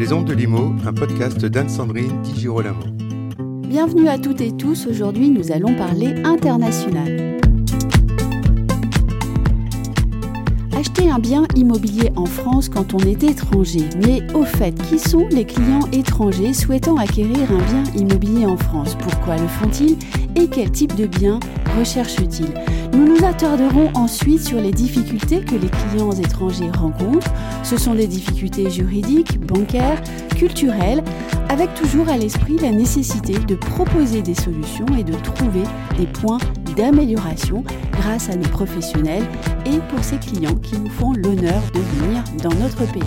Les Ondes de Limo, un podcast d'Anne-Sandrine Di Girolamo. Bienvenue à toutes et tous. Aujourd'hui, nous allons parler international. Acheter un bien immobilier en France quand on est étranger. Mais au fait, qui sont les clients étrangers souhaitant acquérir un bien immobilier en France? Pourquoi le font-ils? Et quel type de bien recherchent-ils? Nous nous attarderons ensuite sur les difficultés que les clients étrangers rencontrent. Ce sont des difficultés juridiques, bancaires, culturelles, avec toujours à l'esprit la nécessité de proposer des solutions et de trouver des points d'amélioration grâce à nos professionnels et pour ces clients qui nous font l'honneur de venir dans notre pays.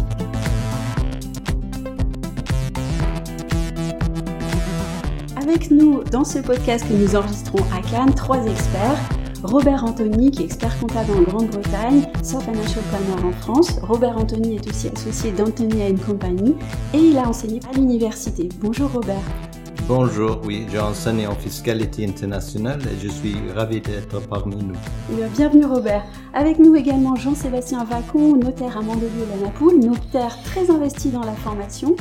Avec nous dans ce podcast que nous enregistrons à Cannes, trois experts. Robert Anthony, qui est expert comptable en Grande-Bretagne, Sir Financial Planner en France. Robert Anthony est aussi associé d'Anthony Company et il a enseigné à l'université. Bonjour Robert. Bonjour, oui, j'ai enseigné en fiscalité internationale et je suis ravi d'être parmi nous. bienvenue Robert. Avec nous également Jean-Sébastien Vacon, notaire à Mandelieu-la-Napoule, notaire très investi dans la formation.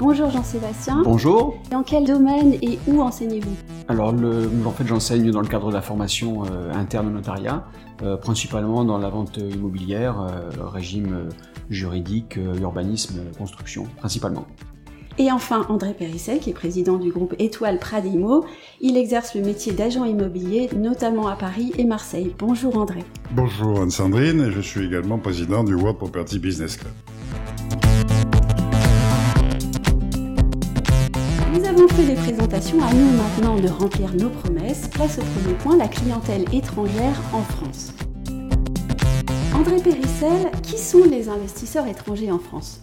Bonjour Jean-Sébastien. Bonjour. Dans quel domaine et où enseignez-vous? Alors, en fait, j'enseigne dans le cadre de la formation euh, interne au notariat, euh, principalement dans la vente immobilière, euh, régime juridique, urbanisme, construction, principalement. Et enfin, André Périssel, qui est président du groupe Étoile Pradimo. Il exerce le métier d'agent immobilier, notamment à Paris et Marseille. Bonjour André. Bonjour Anne-Sandrine, et je suis également président du World Property Business Club. Fait les présentations, à nous maintenant de remplir nos promesses. Place au premier point, la clientèle étrangère en France. André Périssel, qui sont les investisseurs étrangers en France?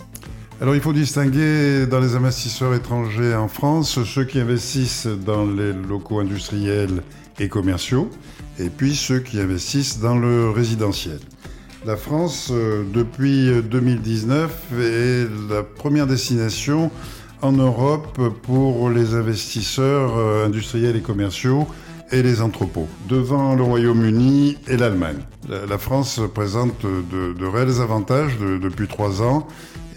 Alors il faut distinguer dans les investisseurs étrangers en France ceux qui investissent dans les locaux industriels et commerciaux et puis ceux qui investissent dans le résidentiel. La France, euh, depuis 2019, est la première destination en Europe pour les investisseurs euh, industriels et commerciaux et les entrepôts, devant le Royaume-Uni et l'Allemagne. La France présente de, réels avantages depuis trois ans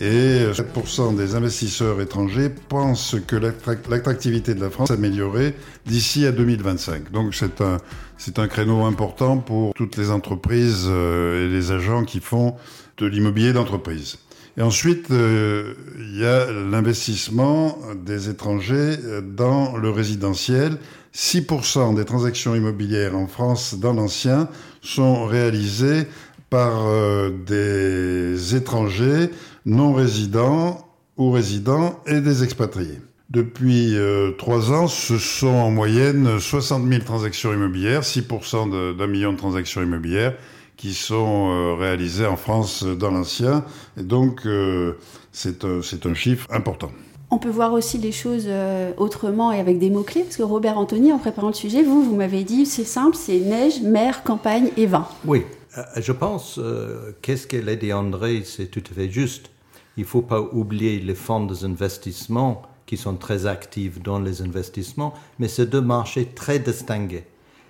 et 7% des investisseurs étrangers pensent que l'attractivité de la France s'améliorerait d'ici à 2025. Donc c'est un, c'est un créneau important pour toutes les entreprises euh, et les agents qui font de l'immobilier d'entreprise. Et ensuite, euh, il y a l'investissement des étrangers dans le résidentiel. 6% des transactions immobilières en France dans l'ancien sont réalisées par euh, des étrangers non résidents ou résidents et des expatriés. Depuis euh, trois ans, ce sont en moyenne 60 000 transactions immobilières, 6% d'un million de transactions immobilières qui sont euh, réalisées en France dans l'ancien. Et donc, c'est un chiffre important. On peut voir aussi les choses autrement et avec des mots-clés, parce que Robert Anthony, en préparant le sujet, vous, vous m'avez dit, c'est simple, c'est neige, mer, campagne et vin. Oui, euh, je pense, euh, qu'est-ce qu'elle a dit André, c'est tout à fait juste. Il ne faut pas oublier les fonds d'investissement qui sont très actifs dans les investissements, mais c'est deux marchés très distingués.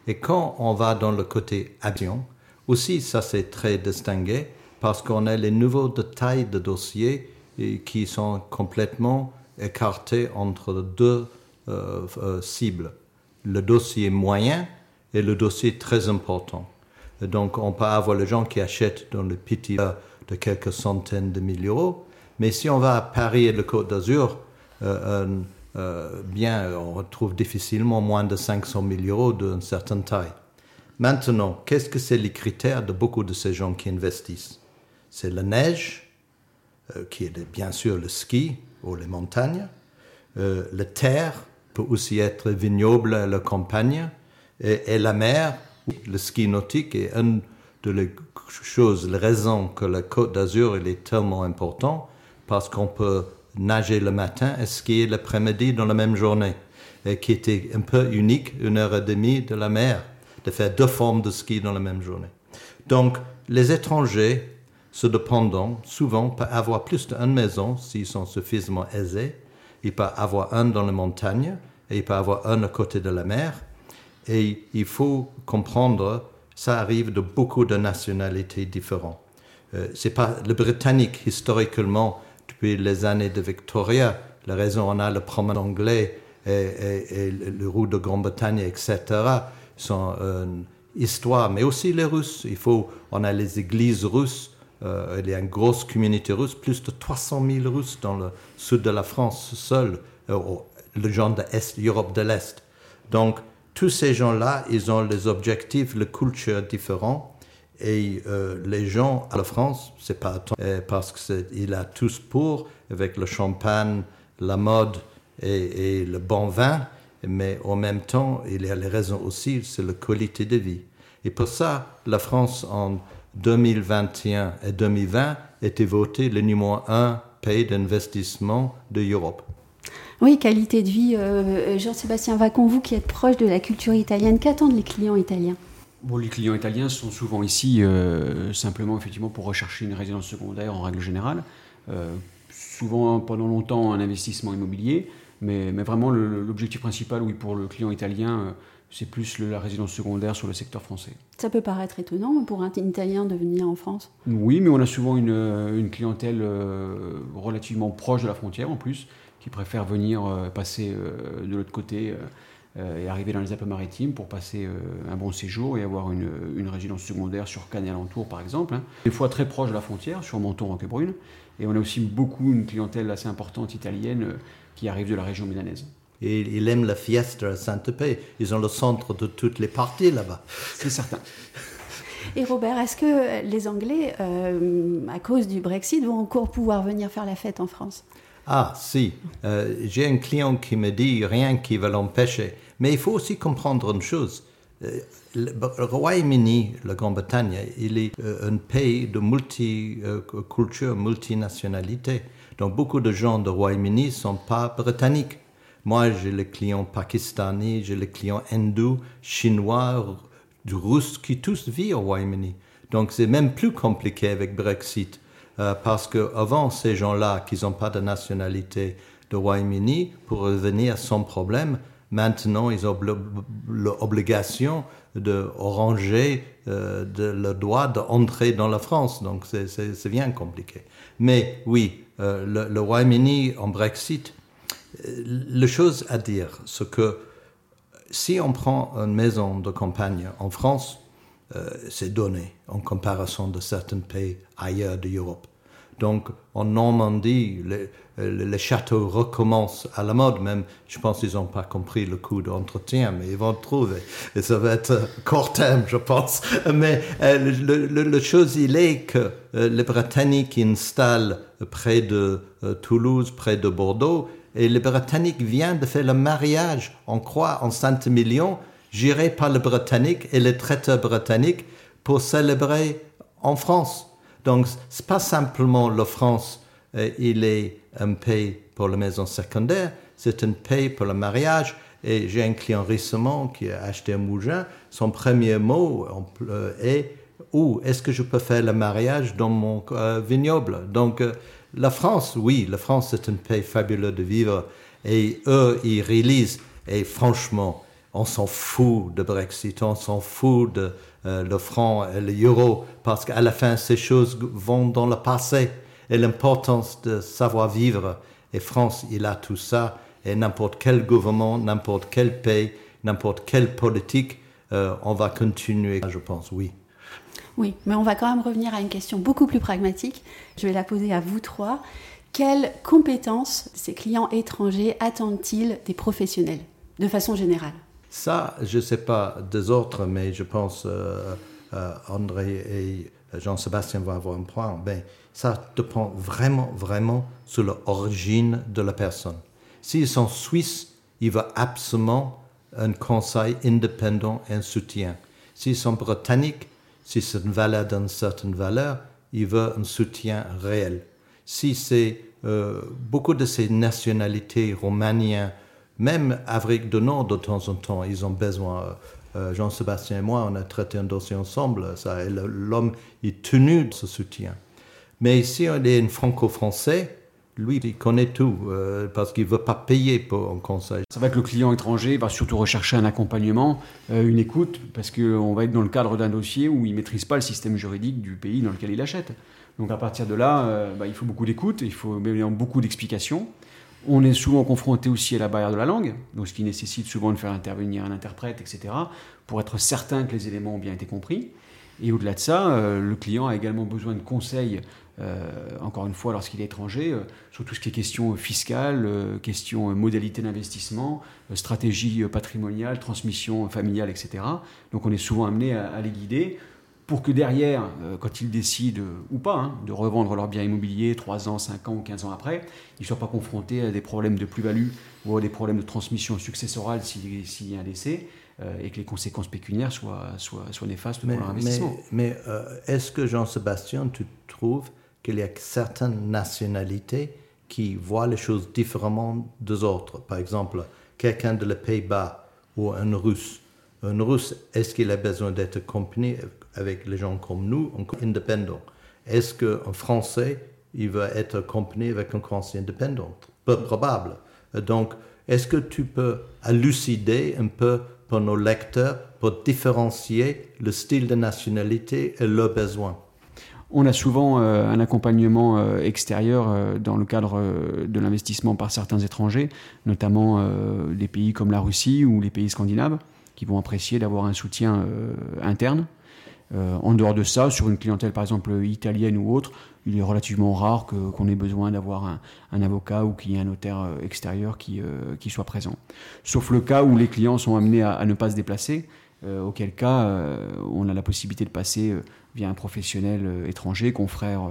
Et quand on va dans le côté action, aussi ça c'est très distingué parce qu'on a les nouveaux détails de dossiers qui sont complètement écartés entre deux euh, cibles, le dossier moyen et le dossier très important. Donc, on peut avoir les gens qui achètent dans le petit de quelques centaines de milliers d'euros. Mais si on va à Paris et le Côte d'Azur, euh, euh, bien, on retrouve difficilement moins de 500 000 euros d'une certaine taille. Maintenant, qu'est-ce que c'est les critères de beaucoup de ces gens qui investissent? C'est la neige, euh, qui est bien sûr le ski ou les montagnes, la terre peut aussi être vignoble, la campagne, et la mer, le ski nautique est une des choses, les raisons que la Côte d'Azur est tellement important parce qu'on peut nager le matin et skier l'après-midi dans la même journée, qui était un peu unique, une heure et demie de la mer, de faire deux formes de ski dans la même journée. Donc, les étrangers, se dépendant, souvent peuvent avoir plus d'une maison s'ils sont suffisamment aisés. Ils peuvent avoir un dans les montagnes et ils peuvent avoir un à côté de la mer. Et il faut comprendre, ça arrive de beaucoup de nationalités différentes. Euh, c'est pas le britannique historiquement depuis les années de Victoria. La raison, on a le promenade anglais et, le route de Grande-Bretagne, etc., sont une histoire, mais aussi les Russes. Il faut, on a les églises russes, euh, il y a une grosse communauté russe, plus de 300 000 Russes dans le sud de la France seul, euh, le genre de l'Europe de l'Est. Donc, tous ces gens-là, ils ont les objectifs, les cultures différents. Et euh, les gens à la France, c'est pas parce qu'il a tous pour, avec le champagne, la mode et, le bon vin, mais en même temps, il y a les raisons aussi, c'est la qualité de vie. Et pour ça, la France, en 2021 et 2020, était votée le numéro un pays d'investissement de l'Europe. Oui, qualité de vie. Euh, Jean-Sébastien Vacon, vous qui êtes proche de la culture italienne, qu'attendent les clients italiens? Bon, les clients italiens sont souvent ici euh, simplement effectivement pour rechercher une résidence secondaire en règle générale. Euh, souvent pendant longtemps un investissement immobilier, mais, mais vraiment l'objectif principal, oui, pour le client italien, c'est plus la résidence secondaire sur le secteur français. Ça peut paraître étonnant pour un Italien de venir en France Oui, mais on a souvent une, une clientèle relativement proche de la frontière en plus, qui préfèrent venir euh, passer euh, de l'autre côté euh, et arriver dans les Alpes-Maritimes pour passer un bon séjour et avoir une, une résidence secondaire sur Cannes et alentour, par exemple. Hein. Des fois très proche de la frontière, sur Menton, Roquebrune. Et on a aussi beaucoup une clientèle assez importante italienne qui arrive de la région milanaise. Et ils aiment la fiesta à Saint-Pé. Ils ont le centre de toutes les parties là-bas. C'est certain. Et Robert, est-ce que les Anglais, à cause du Brexit, vont encore pouvoir venir faire la fête en France? Ah, si, euh, j'ai un client qui me dit rien qui va l'empêcher. Mais il faut aussi comprendre une chose. Euh, le Royaume-Uni, la Grande-Bretagne, il est euh, un pays de multiculture, multinationalité. Donc beaucoup de gens du Royaume-Uni ne sont pas britanniques. Moi, j'ai les clients pakistanais, j'ai les clients hindous, chinois, russes qui tous vivent au Royaume-Uni. Donc c'est même plus compliqué avec Brexit. Euh, parce qu'avant, ces gens-là qui n'ont pas de nationalité de Royaume-Uni pourraient venir sans problème. Maintenant, ils ont l'obligation de ranger euh, le droit d'entrer dans la France. Donc, c'est bien compliqué. Mais oui, euh, le, Royaume-Uni en Brexit, la chose à dire, c'est que si on prend une maison de campagne en France, c'est donné en comparaison de certains pays ailleurs d'Europe. Donc en Normandie, les, châteaux recommencent à la mode, même je pense qu'ils n'ont pas compris le coût d'entretien, mais ils vont trouver. Et ça va être court terme, je pense. Mais euh, le, chose, il est que euh, les Britanniques installent près de euh, Toulouse, près de Bordeaux, et les Britanniques viennent de faire le mariage, on croit, en Saint-Million, géré par les Britanniques et les traiteurs britanniques pour célébrer en France. Donc, c'est pas simplement la France, euh, il est un pays pour la maison secondaire, c'est un pays pour le mariage. Et j'ai un client récemment qui a acheté un mougin. Son premier mot euh, est où est-ce que je peux faire le mariage dans mon euh, vignoble? Donc, la France, oui, la France, c'est un pays fabuleux de vivre. Et eux, ils réalisent, et franchement, on s'en fout de Brexit, on s'en fout de euh, le franc et l'euro, parce qu'à la fin, ces choses vont dans le passé. Et l'importance de savoir vivre, et France, il a tout ça, et n'importe quel gouvernement, n'importe quel pays, n'importe quelle politique, euh, on va continuer, je pense, oui. Oui, mais on va quand même revenir à une question beaucoup plus pragmatique. Je vais la poser à vous trois. Quelles compétences ces clients étrangers attendent-ils des professionnels, de façon générale? Ça, je ne sais pas des autres, mais je pense euh, euh, André et Jean-Sébastien vont avoir un point. Ben, ça dépend vraiment, vraiment sur l'origine de la personne. S'ils sont suisses, il veulent absolument un conseil indépendant et un soutien. S'ils sont britanniques, si c'est une valeur d'une certaine valeur, il veut un soutien réel. Si c'est euh, beaucoup de ces nationalités romaniennes, même Afrique du Nord, de temps en temps, ils ont besoin. Euh, euh, Jean-Sébastien et moi, on a traité un dossier ensemble. Ça, l'homme est tenu de ce soutien. Mais ici, on est un franco-français. Lui, il connaît tout euh, parce qu'il ne veut pas payer pour un conseil. C'est vrai que le client étranger va surtout rechercher un accompagnement, une écoute, parce qu'on va être dans le cadre d'un dossier où il ne maîtrise pas le système juridique du pays dans lequel il achète. Donc à partir de là, bah, il faut beaucoup d'écoute, il faut beaucoup d'explications. On est souvent confronté aussi à la barrière de la langue, donc ce qui nécessite souvent de faire intervenir un interprète, etc., pour être certain que les éléments ont bien été compris. Et au-delà de ça, euh, le client a également besoin de conseils, euh, encore une fois, lorsqu'il est étranger, euh, sur tout ce qui est question fiscale, question modalité d'investissement, stratégie patrimoniale, transmission familiale, etc. Donc on est souvent amené à les guider pour que derrière, euh, quand ils décident, ou pas, hein, de revendre leur bien immobilier 3 ans, 5 ans ou 15 ans après, ils ne soient pas confrontés à des problèmes de plus-value ou à des problèmes de transmission successorale s'il y a un décès, euh, et que les conséquences pécuniaires soient, soient, soient néfastes pour leur investissement. Mais, euh, est-ce que Jean-Sébastien, tu trouves qu'il y a certaines nationalités qui voient les choses différemment des autres Par exemple, quelqu'un de les Pays-Bas ou un Russe. Un Russe, est-ce qu'il a besoin d'être accompagné avec les gens comme nous, indépendants? Est-ce qu'un Français, il va être accompagné avec un Français indépendant? Peu probable. Donc, est-ce que tu peux élucider un peu pour nos lecteurs pour différencier le style de nationalité et leurs besoins on a souvent euh, un accompagnement euh, extérieur euh, dans le cadre de l'investissement par certains étrangers, notamment des pays comme la Russie ou les pays scandinaves, qui vont apprécier d'avoir un soutien interne en dehors de ça, sur une clientèle par exemple italienne ou autre, il est relativement rare qu'on ait besoin d'avoir un, avocat ou qu'il y ait un notaire extérieur qui, soit présent. Sauf le cas où les clients sont amenés à, ne pas se déplacer, auquel cas on a la possibilité de passer via un professionnel étranger, confrère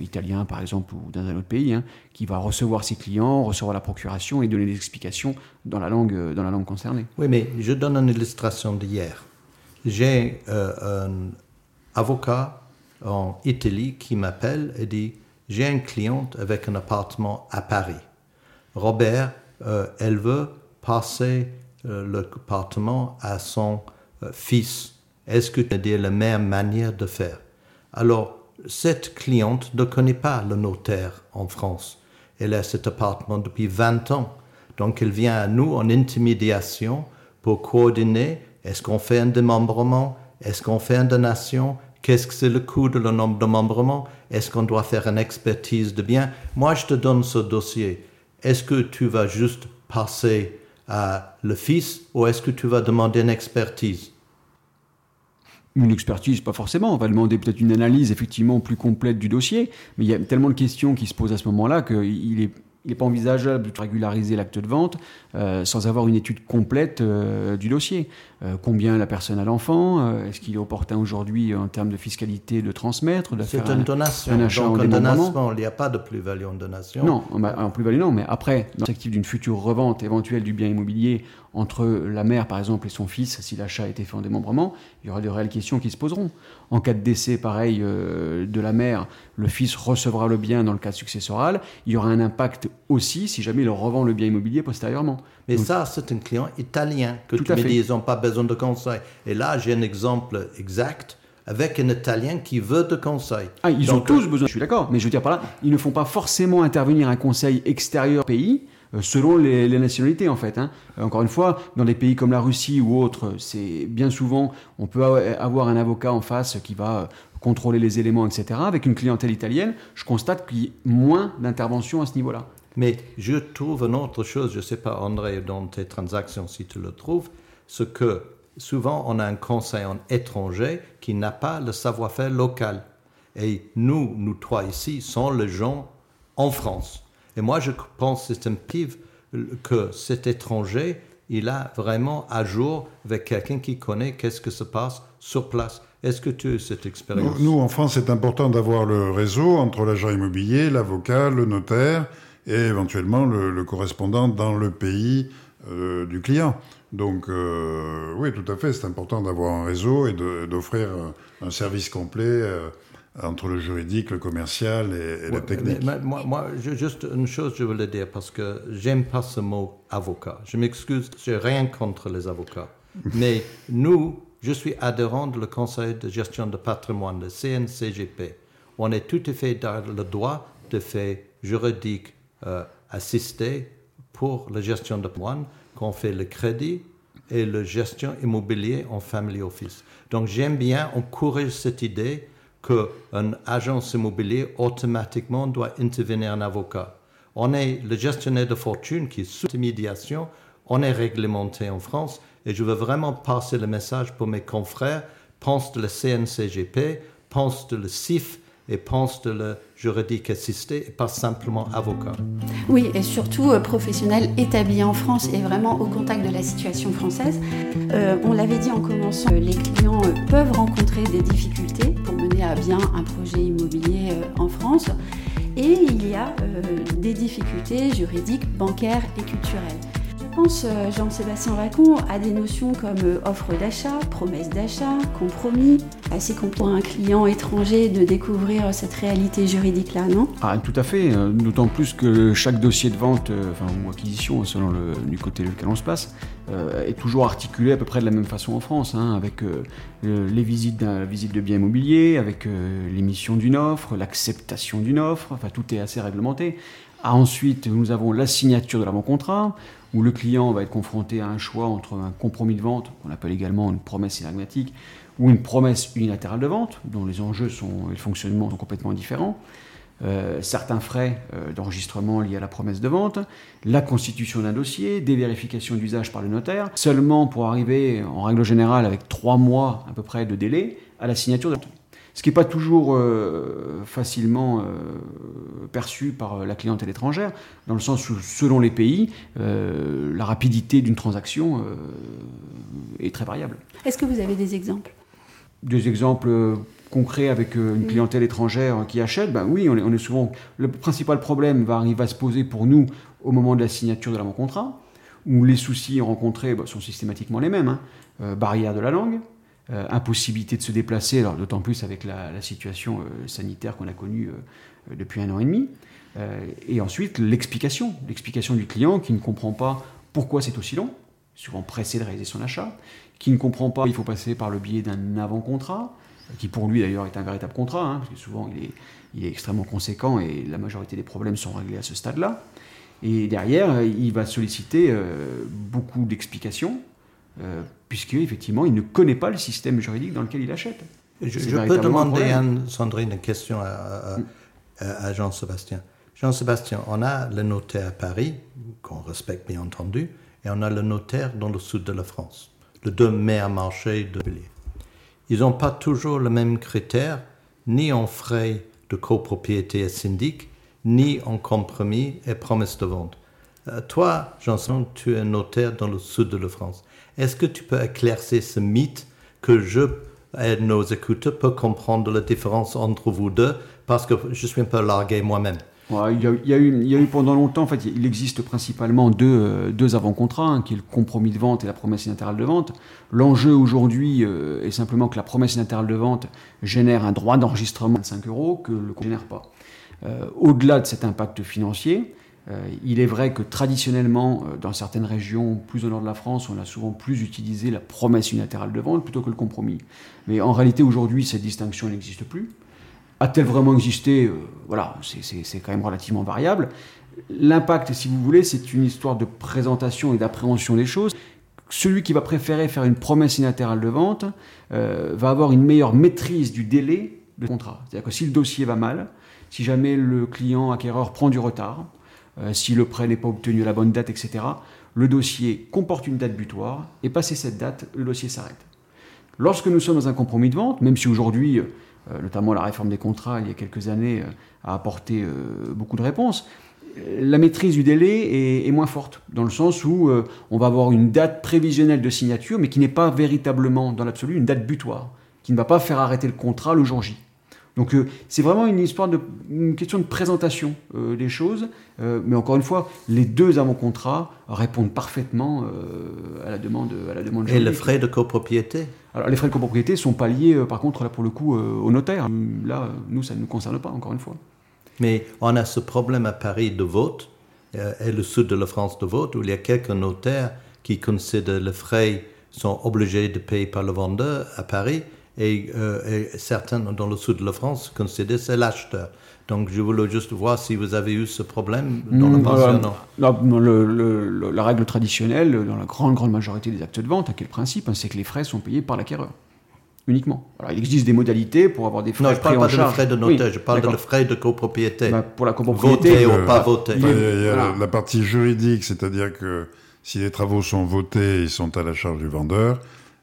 italien par exemple ou dans un autre pays, hein, qui va recevoir ses clients, recevoir la procuration et donner des explications dans la langue, dans la langue concernée. Oui, mais je donne une illustration d'hier j'ai euh, un avocat en Italie qui m'appelle et dit J'ai une cliente avec un appartement à Paris. Robert, euh, elle veut passer euh, l'appartement à son fils. Est-ce que tu as la meilleure manière de faire? Alors, cette cliente ne connaît pas le notaire en France. Elle a cet appartement depuis 20 ans. Donc, elle vient à nous en intermédiation pour coordonner. Est-ce qu'on fait un démembrement? Est-ce qu'on fait une donation? Qu'est-ce que c'est le coût de le nombre de démembrement? Est-ce qu'on doit faire une expertise de bien Moi, je te donne ce dossier. Est-ce que tu vas juste passer à le fils ou est-ce que tu vas demander une expertise? Une expertise, pas forcément. On va demander peut-être une analyse effectivement plus complète du dossier. Mais il y a tellement de questions qui se posent à ce moment-là qu'il est il n'est pas envisageable de régulariser l'acte de vente euh, sans avoir une étude complète euh, du dossier. Euh, combien la personne a l'enfant Est-ce qu'il est opportun aujourd'hui en termes de fiscalité de transmettre C'est une donation. Un achat Donc, en donation, il n'y a pas de plus-value en donation. Non, en plus-value non, mais après, dans l'actif d'une future revente éventuelle du bien immobilier entre la mère, par exemple, et son fils, si l'achat a été fait en démembrement, il y aura de réelles questions qui se poseront. En cas de décès, pareil, euh, de la mère, le fils recevra le bien dans le cas successoral. Il y aura un impact aussi si jamais il revend le bien immobilier postérieurement. Mais ça, c'est un client italien que tu me dis, ils n'ont pas besoin de conseil. Et là, j'ai un exemple exact avec un Italien qui veut de conseils. Ah, ils ont tous besoin, je suis d'accord, mais je veux dire par là, ils ne font pas forcément intervenir un conseil extérieur pays euh, selon les, nationalités en fait. Hein. Encore une fois, dans des pays comme la Russie ou autres, c'est bien souvent, on peut avoir un avocat en face qui va euh, contrôler les éléments, etc. Avec une clientèle italienne, je constate qu'il y a moins d'intervention à ce niveau-là. Mais je trouve une autre chose, je ne sais pas André, dans tes transactions si tu le trouves, ce que souvent on a un conseil en étranger qui n'a pas le savoir-faire local. Et nous, nous trois ici, sommes les gens en France. Et moi, je pense c'est un pive que cet étranger, il a vraiment à jour avec quelqu'un qui connaît qu'est-ce que se passe sur place. Est-ce que tu as cette expérience? Nous, en France, c'est important d'avoir le réseau entre l'agent immobilier, l'avocat, le notaire et éventuellement le, correspondant dans le pays euh, du client. Donc, euh, oui, tout à fait, c'est important d'avoir un réseau et d'offrir un service complet. Euh, entre le juridique, le commercial et, la technique. moi, moi, juste une chose, je voulais dire, parce que j'aime pas ce mot avocat. Je m'excuse, j'ai rien contre les avocats. Mais nous, je suis adhérent du Conseil de gestion de patrimoine, le CNCGP. On est tout à fait dans le droit de faire juridique euh, assisté pour la gestion de patrimoine, qu'on fait le crédit et la gestion immobilière en family office. Donc j'aime bien encourager cette idée qu'un agence immobilier automatiquement doit intervenir un avocat. On est le gestionnaire de fortune qui est sous médiation, on est réglementé en France et je veux vraiment passer le message pour mes confrères, pense de la CNCGP, pense de le CIF et pense de le juridique assisté et pas simplement avocat. Oui, et surtout euh, professionnel établi en France et vraiment au contact de la situation française. Euh, on l'avait dit en commençant, euh, les clients peuvent rencontrer des difficultés mener bien un projet immobilier en France. Et il y a des difficultés juridiques, bancaires et culturelles. Je pense, euh, Jean-Sébastien Racon, à des notions comme euh, offre d'achat, promesse d'achat, compromis. Assez qu'on pour un client étranger de découvrir cette réalité juridique-là, non? Ah, Tout à fait, euh, d'autant plus que chaque dossier de vente, enfin, ou acquisition, selon le, côté lequel on se place, est toujours articulé à peu près de la même façon en France, hein, avec les visites, de biens immobiliers, avec l'émission d'une offre, l'acceptation d'une offre, enfin tout est assez réglementé. Ah, ensuite, nous avons la signature de l'avant-contrat, où le client va être confronté à un choix entre un compromis de vente, qu'on appelle également une promesse synagmatique, ou une promesse unilatérale de vente, dont les enjeux et le fonctionnement sont complètement différents. Euh, certains frais euh, d'enregistrement liés à la promesse de vente, la constitution d'un dossier, des vérifications d'usage par le notaire, seulement pour arriver en règle générale avec trois mois à peu près de délai à la signature de vente ce qui n'est pas toujours euh, facilement euh, perçu par la clientèle étrangère, dans le sens où, selon les pays, euh, la rapidité d'une transaction est très variable. Est-ce que vous avez des exemples? Des exemples concrets avec une clientèle étrangère qui achète? Ben Oui, on est, on est, souvent. Le principal problème va arriver à se poser pour nous au moment de la signature de l'avant-contrat, où les soucis rencontrés ben, sont systématiquement les mêmes. Hein. barrière de la langue, euh, impossibilité de se déplacer, alors d'autant plus avec la, situation euh, sanitaire qu'on a connue euh, depuis un an et demi. et ensuite, l'explication, l'explication du client qui ne comprend pas pourquoi c'est aussi long, souvent pressé de réaliser son achat, qui ne comprend pas il faut passer par le biais d'un avant-contrat, qui pour lui d'ailleurs est un véritable contrat, hein, parce que souvent il est extrêmement conséquent et la majorité des problèmes sont réglés à ce stade-là. Et derrière, il va solliciter beaucoup d'explications, euh, puisque effectivement il ne connaît pas le système juridique dans lequel il achète. Je, peux demander à Sandrine une question à, à Jean-Sébastien. Jean-Sébastien, on a le notaire à Paris, qu'on respecte bien entendu, et on a le notaire dans le sud de la France, le deux meilleurs marchés de Bélier. Ils n'ont pas toujours le même critère, ni en frais de copropriété et syndic, ni en compromis et promesse de vente. Euh, toi, Jean-Sébastien, tu es notaire dans le sud de la France. Est-ce que tu peux éclaircir ce mythe que je et nos écouteurs peuvent comprendre la différence entre vous deux? Parce que je suis un peu largué moi-même. il, y a, eu, pendant longtemps, en fait, il existe principalement deux, euh, deux avant-contrats, hein, qui est le compromis de vente et la promesse unilatérale de vente. L'enjeu aujourd'hui euh, est simplement que la promesse unilatérale de vente génère un droit d'enregistrement de 5 euros que le ne génère pas. Euh, au-delà de cet impact financier, il est vrai que traditionnellement, euh, dans certaines régions plus au nord de la France, on a souvent plus utilisé la promesse unilatérale de vente plutôt que le compromis. Mais en réalité, aujourd'hui, cette distinction n'existe plus. A-t-elle vraiment existé euh, Voilà, c'est quand même relativement variable. L'impact, si vous voulez, c'est une histoire de présentation et d'appréhension des choses. Celui qui va préférer faire une promesse unilatérale de vente va avoir une meilleure maîtrise du délai de contrat. C'est-à-dire que si le dossier va mal, si jamais le client acquéreur prend du retard, euh, si le prêt n'est pas obtenu à la bonne date, etc. Le dossier comporte une date butoir, et passé cette date, le dossier s'arrête. Lorsque nous sommes dans un compromis de vente, même si aujourd'hui, euh, notamment la réforme des contrats il y a quelques années, euh, a apporté beaucoup de réponses, la maîtrise du délai est, moins forte, dans le sens où on va avoir une date prévisionnelle de signature, mais qui n'est pas véritablement, dans l'absolu, une date butoir, qui ne va pas faire arrêter le contrat le jour J. Donc euh, c'est vraiment une histoire de une question de présentation euh, des choses, euh, mais encore une fois, les deux avant-contrats répondent parfaitement à la demande à la demande. Et les frais de copropriété Alors les frais de copropriété sont pas liés, par contre là pour le coup au notaire. Là, nous ça ne nous concerne pas encore une fois. Mais on a ce problème à Paris de vote et le sud de la France de vote où il y a quelques notaires qui considèrent les frais sont obligés de payer par le vendeur à Paris euh, et, certains dans le sud de la France considèrent c'est l'acheteur. Donc je voulais juste voir si vous avez eu ce problème dans le passé. Non, la règle traditionnelle, dans la grande, grande majorité des actes de vente, à quel principe? Hein, C'est que les frais sont payés par l'acquéreur. uniquement. Alors, il existe des modalités pour avoir des frais Non, je parle pris pas de frais de notaire, Oui, je parle de frais de copropriété. Bah, pour la copropriété, voter euh, ou pas voter. Il y a, il y a Voilà. la partie juridique, c'est-à-dire que si les travaux sont votés, ils sont à la charge du vendeur.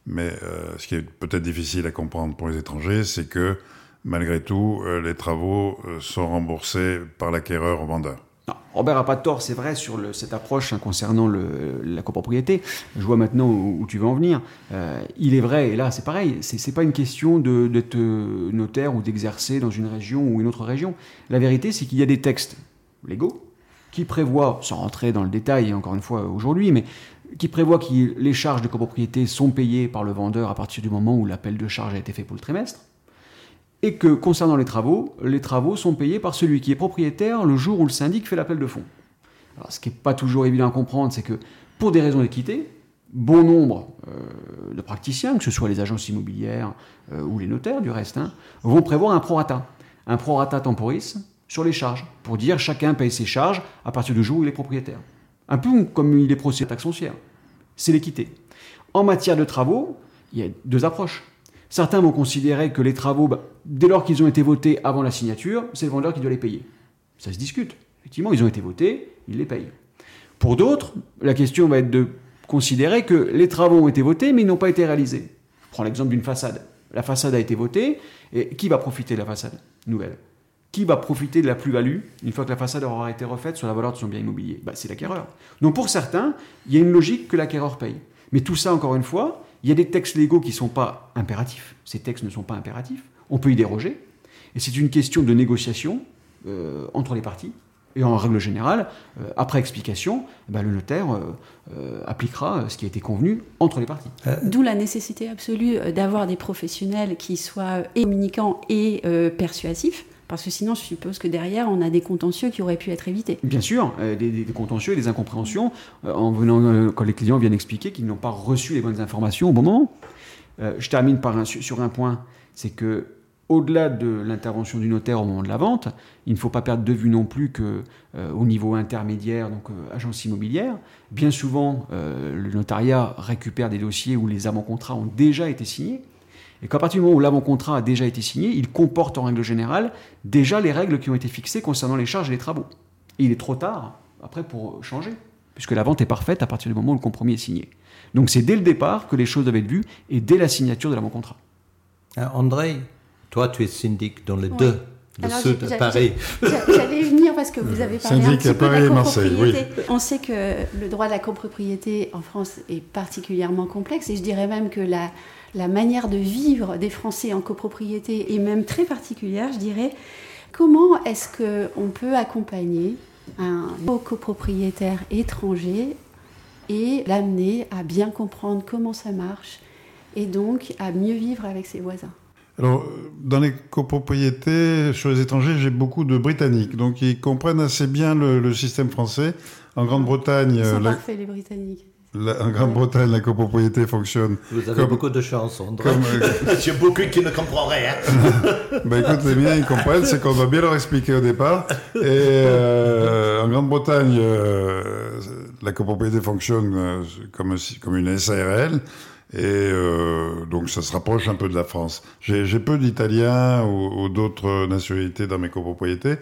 Mais euh, ce qui est peut-être difficile à comprendre pour les étrangers, c'est que malgré tout, euh, les travaux euh, sont remboursés par l'acquéreur au vendeur. Robert n'a pas tort, c'est vrai, sur cette approche hein, concernant la copropriété. Je vois maintenant où, tu veux en venir. Il est vrai, et là c'est pareil, c'est pas une question d'être notaire ou d'exercer dans une région ou une autre région. La vérité, c'est qu'il y a des textes légaux qui prévoient, sans rentrer dans le détail encore une fois aujourd'hui, mais qui prévoient que les charges de copropriété sont payées par le vendeur à partir du moment où l'appel de charge a été fait pour le trimestre et que concernant les travaux, les travaux sont payés par celui qui est propriétaire le jour où le syndic fait l'appel de fonds. Alors, ce qui n'est pas toujours évident à comprendre, c'est que pour des raisons d'équité, bon nombre euh, de praticiens, que ce soit les agences immobilières euh, ou les notaires du reste, hein, vont prévoir un prorata, un prorata temporis sur les charges, pour dire chacun paye ses charges à partir du jour où il est propriétaire. Un peu comme il est procédé à taxe foncière. C'est l'équité. En matière de travaux, il y a deux approches. Certains vont considérer que les travaux, bah, dès lors qu'ils ont été votés avant la signature, c'est le vendeur qui doit les payer. Ça se discute. Effectivement, ils ont été votés, il les paye. Pour d'autres, la question va être de considérer que les travaux ont été votés, mais ils n'ont pas été réalisés. Je prends l'exemple d'une façade. La façade a été votée, et qui va profiter de la façade nouvelle? Qui va profiter de la plus-value une fois que la façade aura été refaite sur la valeur de son bien immobilier? Bah, C'est l'acquéreur. Donc pour certains, il y a une logique que l'acquéreur paye. Mais tout ça, encore une fois, il y a des textes légaux qui ne sont pas impératifs. Ces textes ne sont pas impératifs. On peut y déroger. Et c'est une question de négociation euh, entre les parties. Et en règle générale, euh, après explication, bah, le notaire euh, appliquera ce qui a été convenu entre les parties. D'où la nécessité absolue d'avoir des professionnels qui soient communicants et persuasifs, parce que sinon je suppose que derrière on a des contentieux qui auraient pu être évités. Bien sûr, euh, des, contentieux et des incompréhensions euh, euh, quand les clients viennent expliquer qu'ils n'ont pas reçu les bonnes informations au bon moment. Je termine sur un point, c'est que au-delà de l'intervention du notaire au moment de la vente, il ne faut pas perdre de vue non plus que au niveau intermédiaire, donc agence immobilière, bien souvent le notariat récupère des dossiers où les avant-contrats ont déjà été signés. Et qu'à partir du moment où l'avant-contrat a déjà été signé, il comporte en règle générale déjà les règles qui ont été fixées concernant les charges et les travaux. Et il est trop tard après pour changer, puisque la vente est parfaite à partir du moment où le compromis est signé. Donc c'est dès le départ que les choses doivent être vues et dès la signature de l'avant-contrat. André, toi tu es syndic dans les Oui. deux, le Alors, sud de Paris. J'a- J'allais venir parce que vous avez parlé un Syndic petit à peu de Paris la et Marseille, copropriété. On sait que le droit de la copropriété en France est particulièrement complexe et je dirais même que la, la manière de vivre des Français en copropriété est même très particulière, je dirais. Comment est-ce qu'on peut accompagner un copropriétaire étranger et l'amener à bien comprendre comment ça marche et donc à mieux vivre avec ses voisins? Alors, euh, dans les copropriétés, sur les étrangers, j'ai beaucoup de Britanniques, donc ils comprennent assez bien le, le système français. En Grande-Bretagne, Ils euh, sont la- parfaits les Britanniques. La- en Grande-Bretagne, la copropriété fonctionne Vous avez Comme- beaucoup de chance, André. comme. euh, J'ai beaucoup qui ne comprennent rien. bah écoute, les miens, ils comprennent, c'est qu'on doit bien leur expliquer au départ. Et euh, en Grande-Bretagne, euh, la copropriété fonctionne euh, comme, comme une SARL. Et euh, donc ça se rapproche un peu de la France. J'ai j'ai peu d'Italiens ou, ou d'autres nationalités dans mes copropriétés.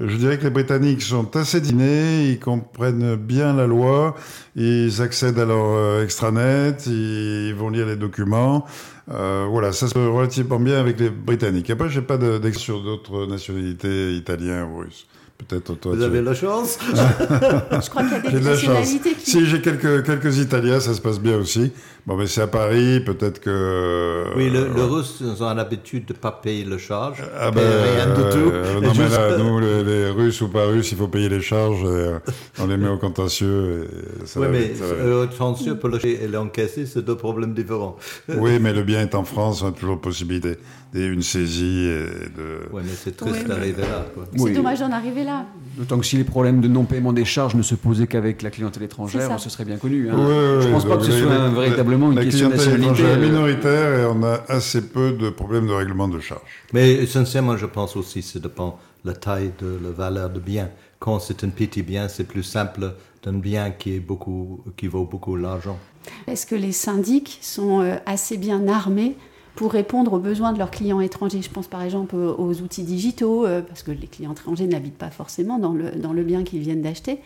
Je dirais que les Britanniques sont assez dînés, ils comprennent bien la loi, ils accèdent à leur euh, extranet, ils vont lire les documents. Euh, voilà, ça se relativement bien avec les Britanniques. Après, j'ai pas de- d'ex sur d'autres nationalités, italiens ou russes. Peut-être toi. Vous tu- avez la chance. Je crois qu'il y a J'ai des de la chance. nationalités qui... Si j'ai quelques quelques Italiens, ça se passe bien aussi. Bon, mais c'est à Paris, peut-être que. Oui, le, euh, le russe, ils ont l'habitude de ne pas payer le charge. Ah ben, rien du tout. euh, Et non, mais là, nous, les, les Russes ou pas Russes, il faut payer les charges. Et, euh, on les met au contentieux. Et ça oui, mais vite, euh, attention, pour le et l'encaisser, c'est deux problèmes différents. Oui, mais le bien est en France, on a toujours possibilité d'une saisie et de. Oui, mais c'est triste Oui, d'arriver là. Quoi. C'est Oui. dommage d'en arriver là. D'autant que si les problèmes de non-paiement des charges ne se posaient qu'avec la clientèle étrangère, ce serait bien connu. hein. Ouais, ouais, Je pense ouais, pas que ce la- soit la- un- véritablement une la question de clientèle nationalité. est euh, minoritaire et on a assez peu de problèmes de règlement de charges. Mais essentiellement, je pense aussi, ça dépend de la taille de la valeur du bien. Quand c'est un petit bien, c'est plus simple d'un bien qui, est beaucoup, qui vaut beaucoup d'argent. Est-ce que les syndics sont euh, assez bien armés pour répondre aux besoins de leurs clients étrangers. Je pense par exemple aux outils digitaux, parce que les clients étrangers n'habitent pas forcément dans le, dans le bien qu'ils viennent d'acheter.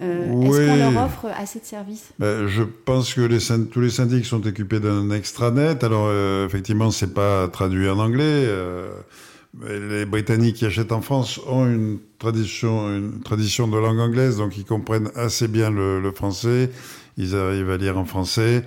Est-ce qu'on leur offre assez de services? Ben, Je pense que les, tous les syndics sont équipés d'un extranet. Alors, effectivement, c'est pas traduit en anglais les Britanniques qui achètent en France ont une tradition, une tradition de langue anglaise, donc ils comprennent assez bien le, français. Ils arrivent à lire en français.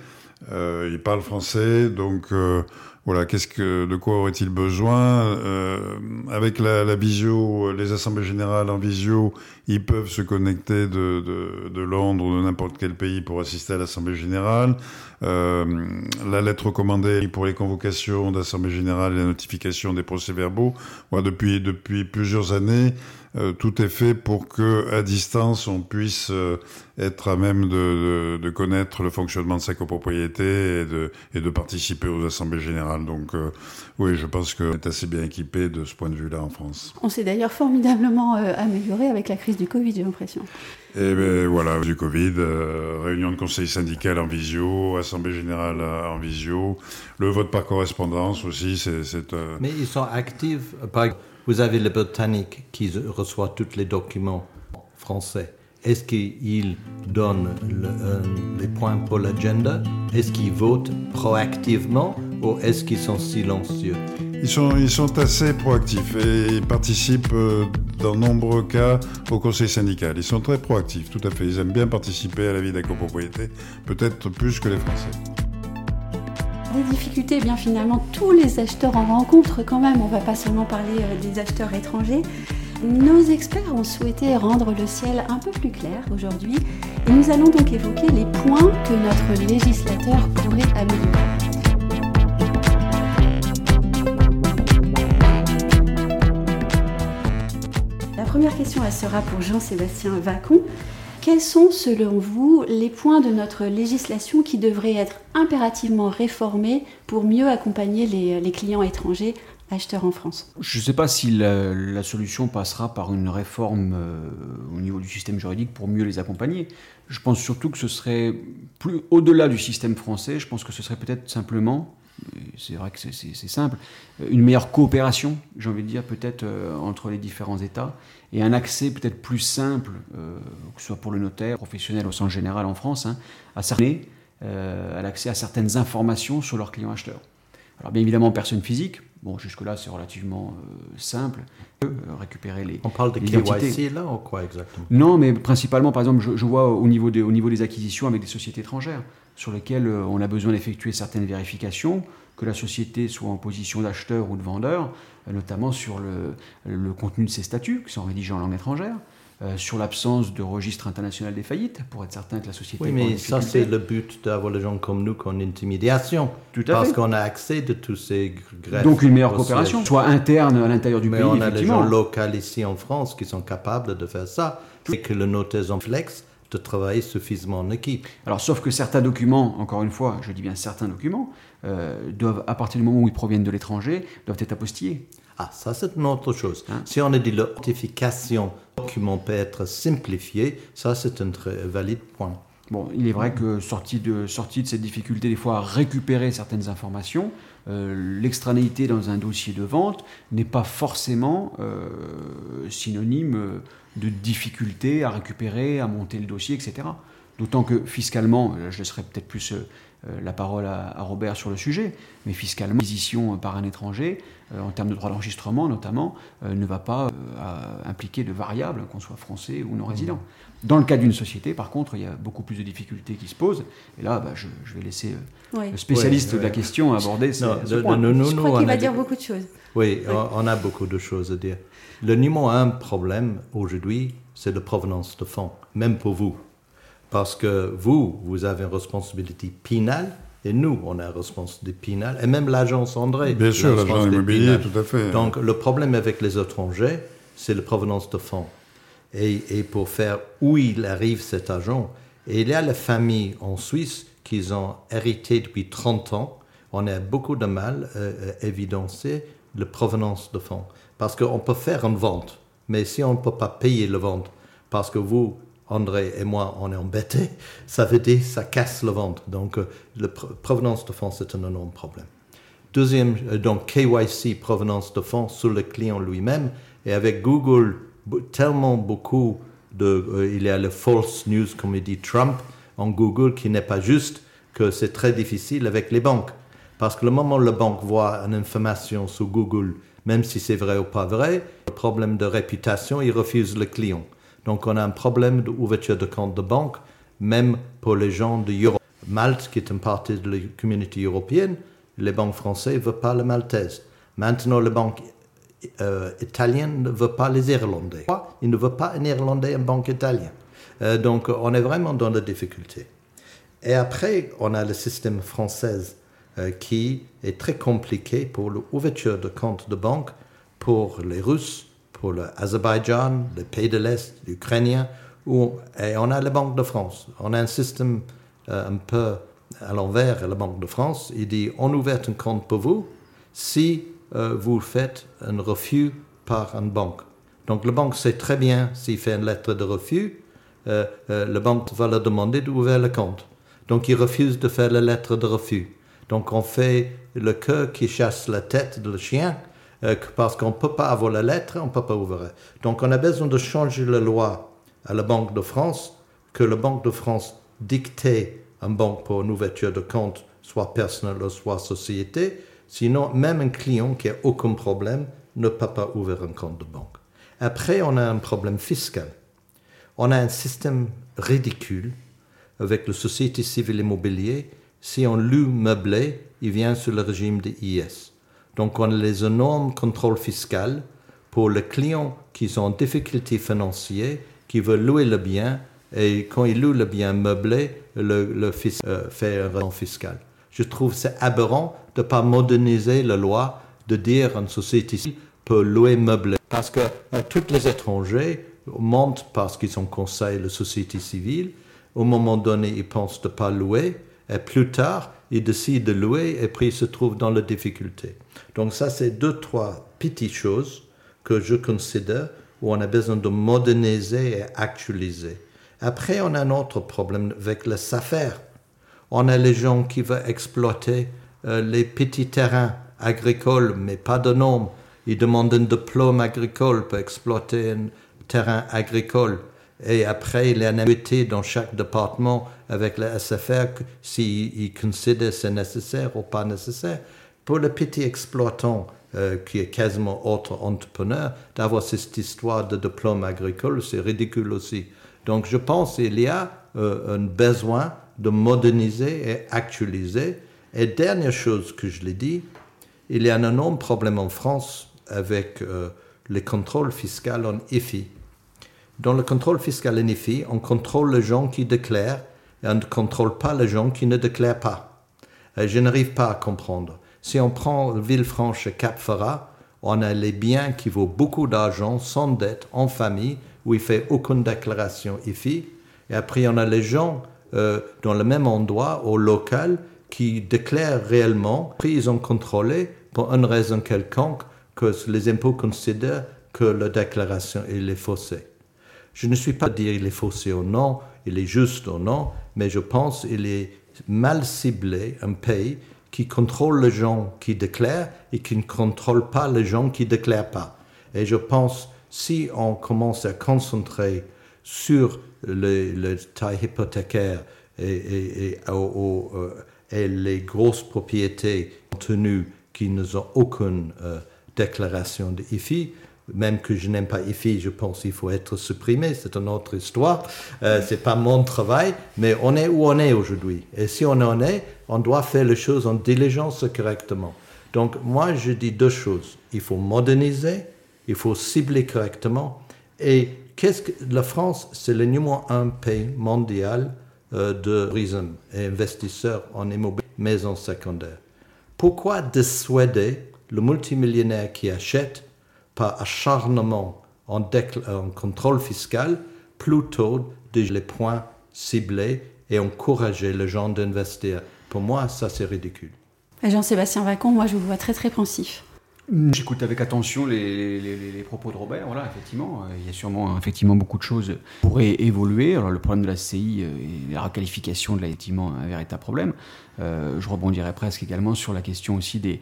Euh, ils parlent français, donc euh, voilà, qu'est-ce que, de quoi aurait-il besoin? Euh, Avec la, la, visio, les assemblées générales en visio, ils peuvent se connecter de, de, de Londres ou de n'importe quel pays pour assister à l'assemblée générale. Euh, la lettre recommandée pour les convocations d'assemblée générale et la notification des procès-verbaux. Depuis depuis plusieurs années, euh, tout est fait pour que, à distance, on puisse euh, être à même de, de, connaître le fonctionnement de sa copropriété et de, et de participer aux assemblées générales. Donc, euh, oui, je pense qu'on est assez bien équipé de ce point de vue-là en France. On s'est d'ailleurs formidablement amélioré avec la crise du Covid, j'ai l'impression. Et bien voilà, du Covid, réunion de conseil syndical en visio, assemblée générale en visio, le vote par correspondance aussi, c'est... Mais ils sont actifs, par exemple vous avez le Britannique qui reçoit tous les documents français. Est-ce qu'il donne euh, les points pour l'agenda? Est-ce qu'il vote proactivement ou est-ce qu'ils sont silencieux? Ils sont, ils sont assez proactifs et ils participent euh, dans nombreux cas au conseil syndical. Ils sont très proactifs, tout à fait. Ils aiment bien participer à la vie de la copropriété, peut-être plus que les Français des difficultés, eh bien finalement tous les acheteurs en rencontrent quand même. On ne va pas seulement parler euh, des acheteurs étrangers. Nos experts ont souhaité rendre le ciel un peu plus clair aujourd'hui et nous allons donc évoquer les points que notre législateur pourrait améliorer. La première question, elle sera pour Jean-Sébastien Vacon. Quels sont, selon vous, les points de notre législation qui devraient être impérativement réformés pour mieux accompagner les, clients étrangers acheteurs en France Je ne sais pas si la, solution passera par une réforme euh, au niveau du système juridique pour mieux les accompagner. Je pense surtout que ce serait plus au-delà du système français. Je pense que ce serait peut-être simplement c'est vrai que c'est simple, une meilleure coopération, j'ai envie de dire, peut-être euh, entre les différents États, et un accès peut-être plus simple, euh, que ce soit pour le notaire, professionnel au sens général en France, hein, à, certaines, euh, à l'accès à certaines informations sur leurs clients acheteurs. Alors bien évidemment, personne physique, bon jusque-là c'est relativement simple, récupérer les... On parle de KYC là ou quoi exactement? Non, mais principalement, par exemple, je, je vois au niveau, des, au niveau des acquisitions avec des sociétés étrangères sur lesquels euh, on a besoin d'effectuer certaines vérifications, que la société soit en position d'acheteur ou de vendeur, euh, notamment sur le, contenu de ses statuts, qui sont rédigés en langue étrangère, euh, sur l'absence de registre international des faillites, pour être certain que la société... Oui, mais ça c'est le but d'avoir les gens comme nous qu'en intimidation. Tout à parce qu'on a accès de tous ces greffes. Donc une meilleure coopération, soit interne à l'intérieur du mais pays, on a des gens locaux ici en France qui sont capables de faire ça. Et que le notaire en flex de travailler suffisamment en équipe. Alors, sauf que certains documents, encore une fois, je dis bien certains documents, euh, doivent, à partir du moment où ils proviennent de l'étranger, doivent être apostillés. Ah, ça c'est une autre chose. Hein? si on a dit l'authentification document peut être simplifié, ça c'est un très valide point. Bon, il est vrai que sorti de, sorti de cette difficulté des fois à récupérer certaines informations, euh, l'extranéité dans un dossier de vente n'est pas forcément euh, synonyme de difficulté à récupérer, à monter le dossier, etc. D'autant que fiscalement, euh, je laisserai peut-être plus euh, euh, la parole à, Robert sur le sujet, mais fiscalement, l'acquisition par un étranger, en termes de droit d'enregistrement notamment, ne va pas impliquer de variables, qu'on soit français ou non résident. Dans le cas d'une société, par contre, il y a beaucoup plus de difficultés qui se posent. Et là, bah, je, vais laisser le spécialiste de la question aborder ce, point. je crois qu'il va dire beaucoup de choses. Oui, on a beaucoup de choses à dire. Le numéro un problème aujourd'hui, c'est la provenance de fonds, même pour vous. Parce que vous, vous avez une responsabilité pénale, et nous, on a une responsabilité pénale, et même l'agence André. Bien sûr, l'agence immobilier, tout à fait. Donc, le problème avec les étrangers, c'est la provenance de fonds. Et, et, pour faire où il arrive cet agent, et il y a la famille en Suisse qu'ils ont hérité depuis 30 ans. On a beaucoup de mal à évidencer la provenance de fonds. Parce qu'on peut faire une vente, mais si on ne peut pas payer la vente, parce que vous, André et moi, on est embêtés, ça veut dire ça casse la vente. Donc, euh, la provenance de fonds, c'est un énorme problème. Deuxième, euh, donc KYC, provenance de fonds, sur le client lui-même. Et avec Google, tellement beaucoup de... Euh, il y a le false news, comme il dit Trump, en Google, qui n'est pas juste, que c'est très difficile avec les banques. Parce que le moment où la banque voit une information sur Google, même si c'est vrai ou pas vrai, le problème de réputation, il refuse le client. Donc on a un problème d'ouverture de compte de banque, même pour les gens de Europe. Malte, qui est une partie de la communauté européenne, les banques françaises ne veulent pas les Maltaises. Maintenant, les banques euh, italiennes ne veulent pas les Irlandais. Ils ne veulent pas un Irlandais en banque italienne. Euh, donc, on est vraiment dans la difficulté. Et après, on a le système français euh, qui est très compliqué pour l'ouverture de compte de banque pour les Russes, pour l'Azerbaïdjan, les pays de l'Est, l'Ukrainien, et on a la Banque de France. On a un système un peu à l'envers la Banque de France, il dit on ouvre un compte pour vous si euh, vous faites un refus par une banque. Donc la banque sait très bien s'il fait une lettre de refus, euh, euh, la banque va leur demander d'ouvrir le compte. Donc il refuse de faire la lettre de refus. Donc on fait le cœur qui chasse la tête de le chien parce qu'on ne peut pas avoir la lettre, on ne peut pas ouvrir. Donc on a besoin de changer la loi à la Banque de France, que la Banque de France dictait une banque pour une ouverture de compte, soit personnelle soit société. Sinon, même un client qui n'a aucun problème ne peut pas ouvrir un compte de banque. Après, on a un problème fiscal. On a un système ridicule avec la société civile immobilier. Si on loue meublé, il vient sous le régime des IS. Donc, on a les énormes contrôles fiscaux pour les clients qui sont en difficulté financière, qui veulent louer le bien et quand il loue le bien meublé, le, le fils euh, fait un fiscal. Je trouve c'est aberrant de ne pas moderniser la loi, de dire une société peut louer meublé. Parce que euh, tous les étrangers montent parce qu'ils ont conseillé la société civile. Au moment donné, ils pensent de ne pas louer. Et plus tard, ils décident de louer et puis ils se trouvent dans la difficulté. Donc ça, c'est deux, trois petites choses que je considère où on a besoin de moderniser et actualiser. Après, on a un autre problème avec le SAFER. On a les gens qui veulent exploiter euh, les petits terrains agricoles, mais pas de nom. Ils demandent un diplôme agricole pour exploiter un terrain agricole. Et après, il y a une annuité dans chaque département avec le SFR s'ils considèrent c'est nécessaire ou pas nécessaire. Pour le petit exploitant, euh, qui est quasiment autre entrepreneur, d'avoir cette histoire de diplôme agricole, c'est ridicule aussi. Donc je pense qu'il y a euh, un besoin de moderniser et actualiser. Et dernière chose que je l'ai dit, il y a un énorme problème en France avec euh, les contrôles fiscaux en IFI. Dans le contrôle fiscal en IFI, on contrôle les gens qui déclarent et on ne contrôle pas les gens qui ne déclarent pas. Je n'arrive pas à comprendre. Si on prend Villefranche et Cap-Ferrat, on a les biens qui vaut beaucoup d'argent, sans dette, en famille, où il fait aucune déclaration IFI. Et après, on a les gens euh, dans le même endroit, au local, qui déclarent réellement, puis ils ont contrôlé pour une raison quelconque que les impôts considèrent que la déclaration est faussée. Je ne suis pas dire il est faussé ou non, il est juste ou non, mais je pense qu'il est mal ciblé un pays qui contrôle les gens qui déclarent et qui ne contrôle pas les gens qui ne déclarent pas. Et je pense si on commence à concentrer sur les, les tailles hypothécaires et, euh, les grosses propriétés tenues qui n'ont aucune euh, déclaration de IFI, même que je n'aime pas IFI, je pense qu'il faut être supprimé, c'est une autre histoire. Euh, c'est pas mon travail, mais on est où on est aujourd'hui. Et si on en est, on doit faire les choses en diligence correctement. Donc moi, je dis deux choses. Il faut moderniser il faut cibler correctement. Et qu'est-ce que la France, c'est le numéro un pays mondial euh, de tourisme et investisseurs en immobilier, maison secondaire. Pourquoi dissuader le multimillionnaire qui achète par acharnement en, en contrôle fiscal plutôt de les points ciblés et encourager les gens d'investir Pour moi, ça c'est ridicule. Jean-Sébastien Vacon, moi je vous vois très très pensif. J'écoute avec attention les, les, propos de Robert. Voilà, effectivement, euh, il y a sûrement effectivement beaucoup de choses qui pourraient évoluer. Alors le problème de la CI euh, et la requalification de effectivement un véritable problème. Euh, je rebondirai presque également sur la question aussi des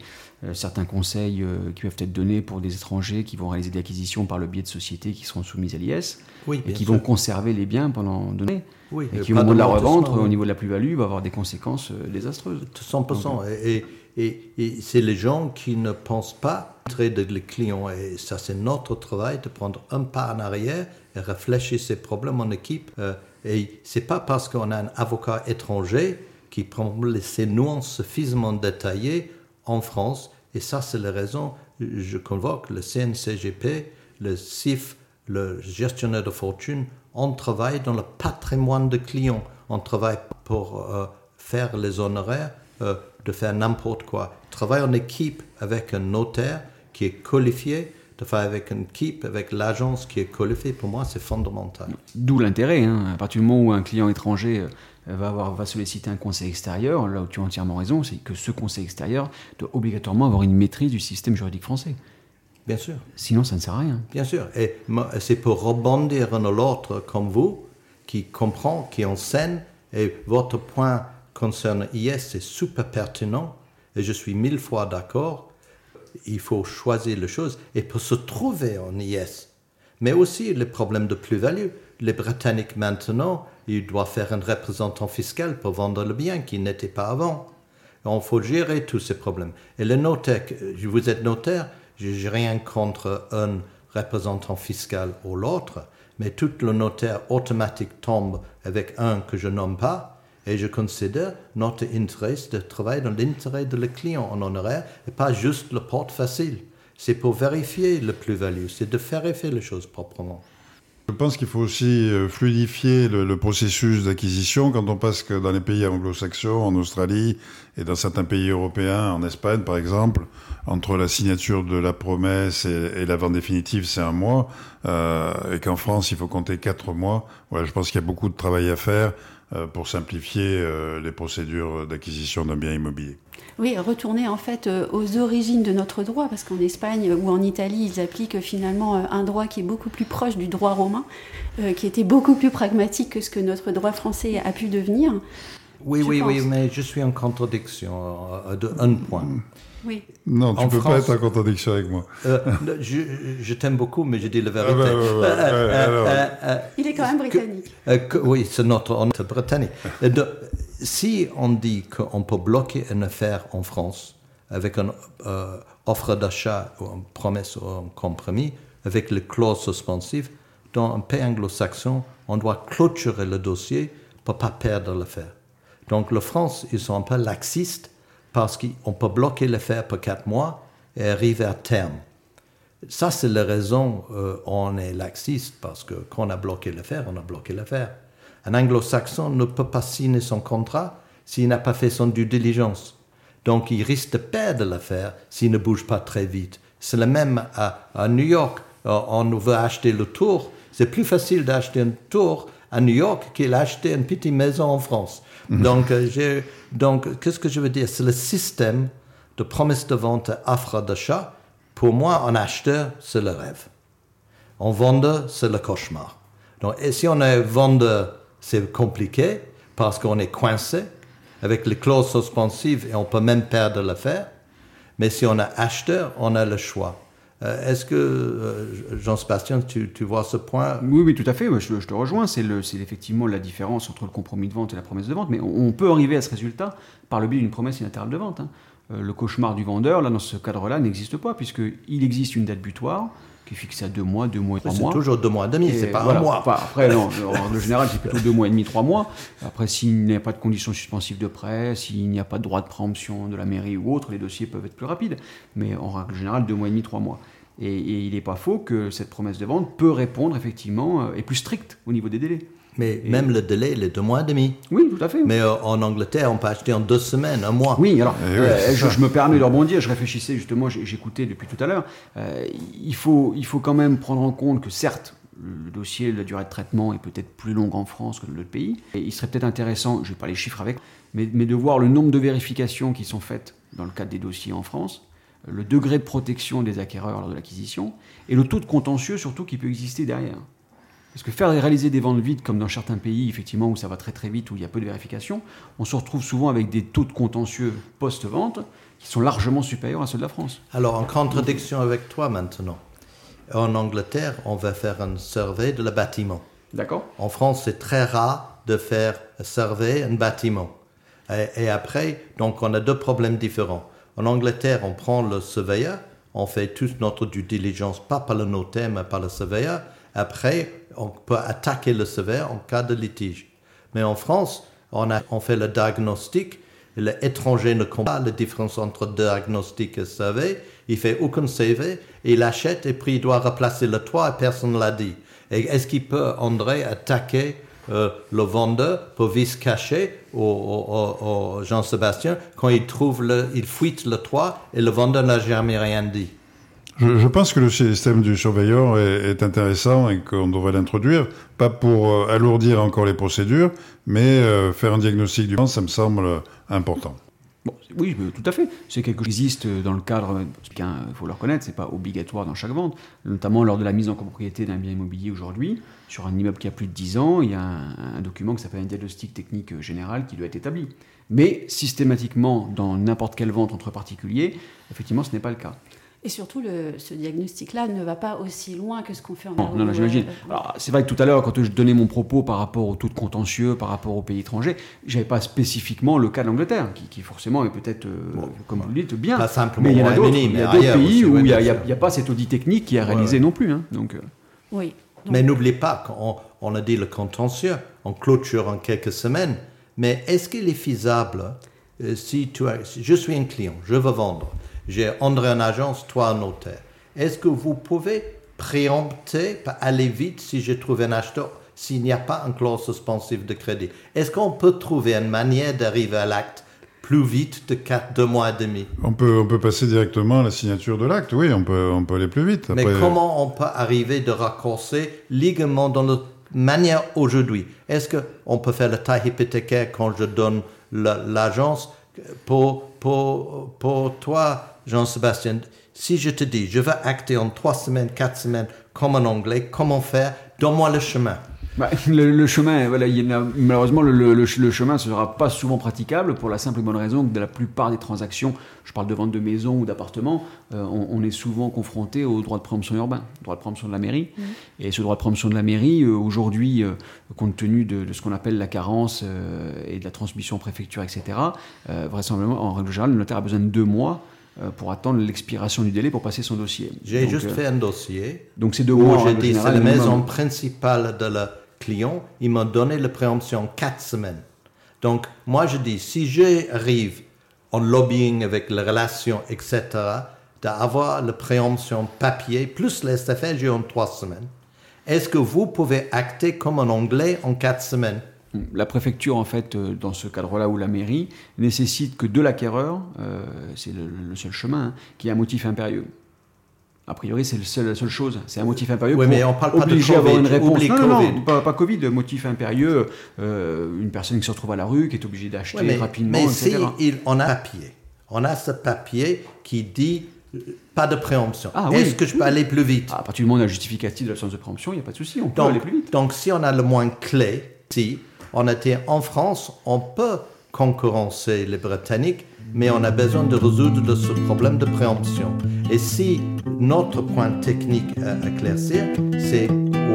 certains conseils qui peuvent être donnés pour des étrangers qui vont réaliser des acquisitions par le biais de sociétés qui seront soumises à l'IS oui, et qui vont conserver les biens pendant données. Oui, et qui au moment de la revente, au niveau de la plus-value, va avoir des conséquences désastreuses. 100%. et et, c'est les gens qui ne pensent pas traiter les clients. Et ça, c'est notre travail de prendre un pas en arrière et réfléchir ces problèmes en équipe. Euh, et c'est pas parce qu'on a un avocat étranger qui prend ces nuances suffisamment détaillées en France. Et ça, c'est la raison, je convoque le CNCGP, le CIF, le gestionnaire de fortune. On travaille dans le patrimoine de clients. On travaille pour euh, faire les honoraires. Euh, de faire n'importe quoi. Travailler en équipe avec un notaire qui est qualifié, de faire avec une équipe, avec l'agence qui est qualifiée, pour moi, c'est fondamental. D'où l'intérêt. Hein. À partir du moment où un client étranger euh, va, avoir, va solliciter un conseil extérieur, là où tu as entièrement raison, c'est que ce conseil extérieur doit obligatoirement avoir une maîtrise du système juridique français. Bien sûr. Sinon, ça ne sert à rien. Bien sûr. Et c'est pour rebondir un l'autre comme vous, qui comprend, qui enseigne, et votre point concerne IS, c'est super pertinent et je suis mille fois d'accord. Il faut choisir les choses et pour se trouver en IS. Mais aussi les problèmes de plus-value. Les Britanniques maintenant, ils doivent faire un représentant fiscal pour vendre le bien qui n'était pas avant. Il faut gérer tous ces problèmes. Et le notaire, vous êtes notaire, je n'ai rien contre un représentant fiscal ou l'autre, mais tout le notaire automatique tombe avec un que je nomme pas et je considère notre intérêt de travailler dans l'intérêt de le client en honoraire et pas juste le porte facile. C'est pour vérifier le plus-value, c'est de vérifier les choses proprement. Je pense qu'il faut aussi euh, fluidifier le, processus d'acquisition quand on passe que dans les pays anglo-saxons, en Australie et dans certains pays européens, en Espagne par exemple, entre la signature de la promesse et, la vente définitive, c'est un mois, euh, et qu'en France, il faut compter quatre mois. Voilà, je pense qu'il y a beaucoup de travail à faire pour simplifier euh, les procédures d'acquisition d'un bien immobilier. Oui, retourner en fait euh, aux origines de notre droit, parce qu'en Espagne ou en Italie, ils appliquent finalement un droit qui est beaucoup plus proche du droit romain, qui était beaucoup plus pragmatique que ce que notre droit français a pu devenir. Oui, oui, oui, mais je suis en contradiction de un point. Oui. Non, tu ne peux pas être en contradiction avec moi. Euh, je, t'aime beaucoup, mais je dis la vérité. Ah bah, euh, euh, Il est quand même britannique. oui, c'est notre, notre britannique. si on dit qu'on peut bloquer une affaire en France avec une offre d'achat ou une promesse ou un compromis, avec les clauses suspensives, dans un pays anglo-saxon, on doit clôturer le dossier pour ne pas perdre l'affaire. Donc, la France, ils sont un peu laxistes parce qu'on peut bloquer l'affaire pour quatre mois et arriver à terme. Ça, c'est la raison euh, on est laxiste, parce que quand on a bloqué l'affaire, on a bloqué l'affaire. Un anglo-saxon ne peut pas signer son contrat s'il n'a pas fait son due diligence. Donc, il risque de perdre l'affaire s'il ne bouge pas très vite. C'est le même à, New York. Euh, on veut acheter le tour. C'est plus facile d'acheter un tour à New York qu'il d'acheter une petite maison en France. Mhm. Donc, euh, donc qu'est-ce que je veux dire? C'est le système de promesse de vente offre d'achat. Pour moi, un acheteur, c'est le rêve. Un vendeur, c'est le cauchemar. Donc, et si on est vendeur, c'est compliqué parce qu'on est coincé avec les clauses suspensives et on peut même perdre l'affaire. Mais si on est acheteur, on a le choix. Euh, est-ce que, euh, Jean-Sébastien, tu, vois ce point? Oui, oui, tout à fait. Je, te rejoins. C'est effectivement la différence entre le compromis de vente et la promesse de vente. Mais on, peut arriver à ce résultat par le biais d'une promesse unilatérale de vente. Hein. Euh, le cauchemar du vendeur, là, dans ce cadre-là, n'existe pas, puisqu'il existe une date butoir qui est fixée à deux mois, deux mois et trois mois. C'est toujours deux mois et demi, c'est pas un mois. après, non, en général, c'est plutôt deux mois et demi, trois mois. Après, s'il n'y a pas de conditions suspensives de prêt, s'il n'y a pas de droit de préemption de la mairie ou autre, les dossiers peuvent être plus rapides. Mais en règle générale, deux mois et demi, trois mois. Et, il n'est pas faux que cette promesse de vente peut répondre effectivement, est plus stricte au niveau des délais. Mais même le délai, il est deux mois et demi. Oui, tout à fait. Mais euh, en Angleterre, on peut acheter en deux semaines, un mois. Oui, alors, eh euh, je, me permets de rebondir, je réfléchissais justement, j'écoutais depuis tout à l'heure. Euh, il, faut, il faut quand même prendre en compte que certes, le dossier, la durée de traitement est peut-être plus longue en France que dans d'autres pays. Et il serait peut-être intéressant, je n'ai pas les chiffres avec, mais, mais, de voir le nombre de vérifications qui sont faites dans le cadre des dossiers en France le degré de protection des acquéreurs lors de l'acquisition et le taux de contentieux surtout qui peut exister derrière. Parce que faire réaliser des ventes vides, comme dans certains pays, effectivement, où ça va très très vite, où il y a peu de vérification, on se retrouve souvent avec des taux de contentieux post-vente qui sont largement supérieurs à ceux de la France. Alors, en contradiction avec toi maintenant, en Angleterre, on va faire un survey de le bâtiment. D'accord En France, c'est très rare de faire un survey un bâtiment. Et, et, après, donc on a deux problèmes différents. En Angleterre, on prend le surveilleur, on fait toute notre due diligence, pas par le notaire, mais par le surveilleur. Après, on peut attaquer le surveilleur en cas de litige. Mais en France, on, a, on fait le diagnostic. L'étranger ne comprend pas la différence entre diagnostic et survey. Il fait aucun CV, il achète et puis il doit replacer le toit et personne ne l'a dit. Est-ce qu'il peut, André, attaquer euh, le vendeur pour vice au, au Jean-Sébastien? Quand il trouve le, il fuite le toit et le vendeur n'a jamais rien dit je, pense que le système du surveilleur est, intéressant et qu'on devrait l'introduire, pas pour euh, alourdir encore les procédures, mais euh, faire un diagnostic du ça me semble important. Bon, oui, tout à fait. C'est quelque chose qui existe dans le cadre, il faut le reconnaître, c'est pas obligatoire dans chaque vente, notamment lors de la mise en copropriété d'un bien immobilier aujourd'hui. Sur un immeuble qui a plus de 10 ans, il y a un, un document qui s'appelle un diagnostic technique général qui doit être établi. Mais systématiquement, dans n'importe quelle vente entre particuliers, effectivement, ce n'est pas le cas. Et surtout, le, ce diagnostic-là ne va pas aussi loin que ce qu'on fait en Non, non, non j'imagine. C'est vrai que tout à l'heure, quand je donnais mon propos par rapport au taux de contentieux, par rapport aux pays étrangers, j'avais pas spécifiquement le cas d'Angleterre, qui, qui, forcément est peut-être, euh, bon, comme vous le dites, bien. Pas simplement mais il y en a d'autres pays aussi, où il n'y a, pas cet audit technique qui est réalisé Ouais, non plus. Hein, donc, euh, Oui. Donc, Mais n'oubliez pas qu'on on a dit le contentieux, on clôture en quelques semaines. Mais est-ce qu'il est faisable euh, si, tu as, si je suis un client, je veux vendre, j'ai André en agence, toi en notaire. Est-ce que vous pouvez préempter, aller vite si je trouve un acheteur, s'il n'y a pas une clause suspensive de crédit? Est-ce qu'on peut trouver une manière d'arriver à l'acte plus vite de 4, 2 mois et demi? On peut, on peut passer directement à la signature de l'acte, oui, on peut, on peut aller plus vite. Mais Après- comment on peut arriver de raccourcer légalement dans la manière aujourd'hui? Est-ce qu'on peut faire le taille hypothécaire quand je donne la- l'agence pour, pour, pour toi, Jean-Sébastien Si je te dis, je veux acter en trois semaines, quatre semaines, comme en anglais, comment faire Donne-moi le chemin. bah, le, le chemin, voilà, il y en a- malheureusement, le, le- le ch- le chemin ne sera pas souvent praticable pour la simple et bonne raison que de la plupart des transactions, je parle de vente de maison ou d'appartement, euh, on, on est souvent confronté au droit de préemption urbain, droit de préemption de la mairie. Et ce droit de préemption de la mairie, euh, aujourd'hui, euh, compte tenu de, de ce qu'on appelle la carence euh, et de la transmission en préfecture, etc., euh, vraisemblablement, en règle générale, le notaire a besoin de deux mois euh, pour attendre l'expiration du délai pour passer son dossier. J'ai juste euh, fait un dossier Donc c'est mois. où en j'ai dit, c'est la maison principale de le client. Il m'a donné la préemption en quatre semaines. Donc, moi, je dis, si j'arrive en lobbying avec les relations, etc., d'avoir la préemption papier, plus les j'ai en trois semaines. Est-ce que vous pouvez acter comme en anglais en quatre semaines? La préfecture, en fait, euh, dans ce cadre-là, ou la mairie, nécessite que de l'acquéreur, euh, c'est le, le seul chemin, hein, qu'il y ait un motif impérieux. A priori, c'est la seule chose. C'est un motif impérieux Oui, mais on parle pas de à avoir Covid. une réponse. Non, non, non, Covid. pas, pas Covid, motif impérieux. euh, une personne qui se retrouve à la rue, qui est obligée d'acheter rapidement, mais etc. si il- on a un papier, on a ce papier qui dit pas de préemption. Ah, oui. Est-ce que je peux aller plus vite? À partir du moment où on a justificatif de l'absence de préemption, il n'y a pas de souci, on peut aller plus vite. donc, si on a le moins clé, si on était en France, on peut concurrencer les Britanniques, mais on a besoin de résoudre ce problème de préemption. Et si notre point technique à éclaircir, c'est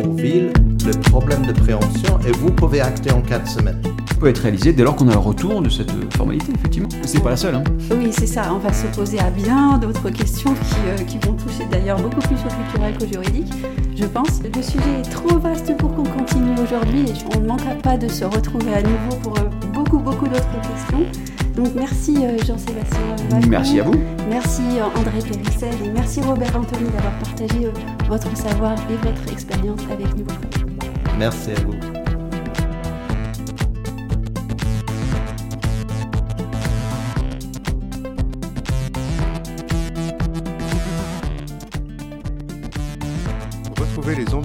aux villes le problème de préemption, et vous pouvez acter en quatre semaines. peut être réalisé dès lors qu'on a le retour de cette formalité, effectivement. C'est pas la seule. Hein. Oui, c'est ça. On va s'opposer à bien d'autres questions qui, euh, qui vont toucher d'ailleurs beaucoup plus au culturel qu'au juridique, je pense. Le sujet est trop vaste pour qu'on continue aujourd'hui et on ne manquera pas de se retrouver à nouveau pour euh, beaucoup, beaucoup d'autres questions. Donc merci euh, Jean-Sébastien. Merci à vous. Merci euh, André Périssel et merci Robert Anthony d'avoir partagé votre savoir et votre expérience avec nous. Merci à vous.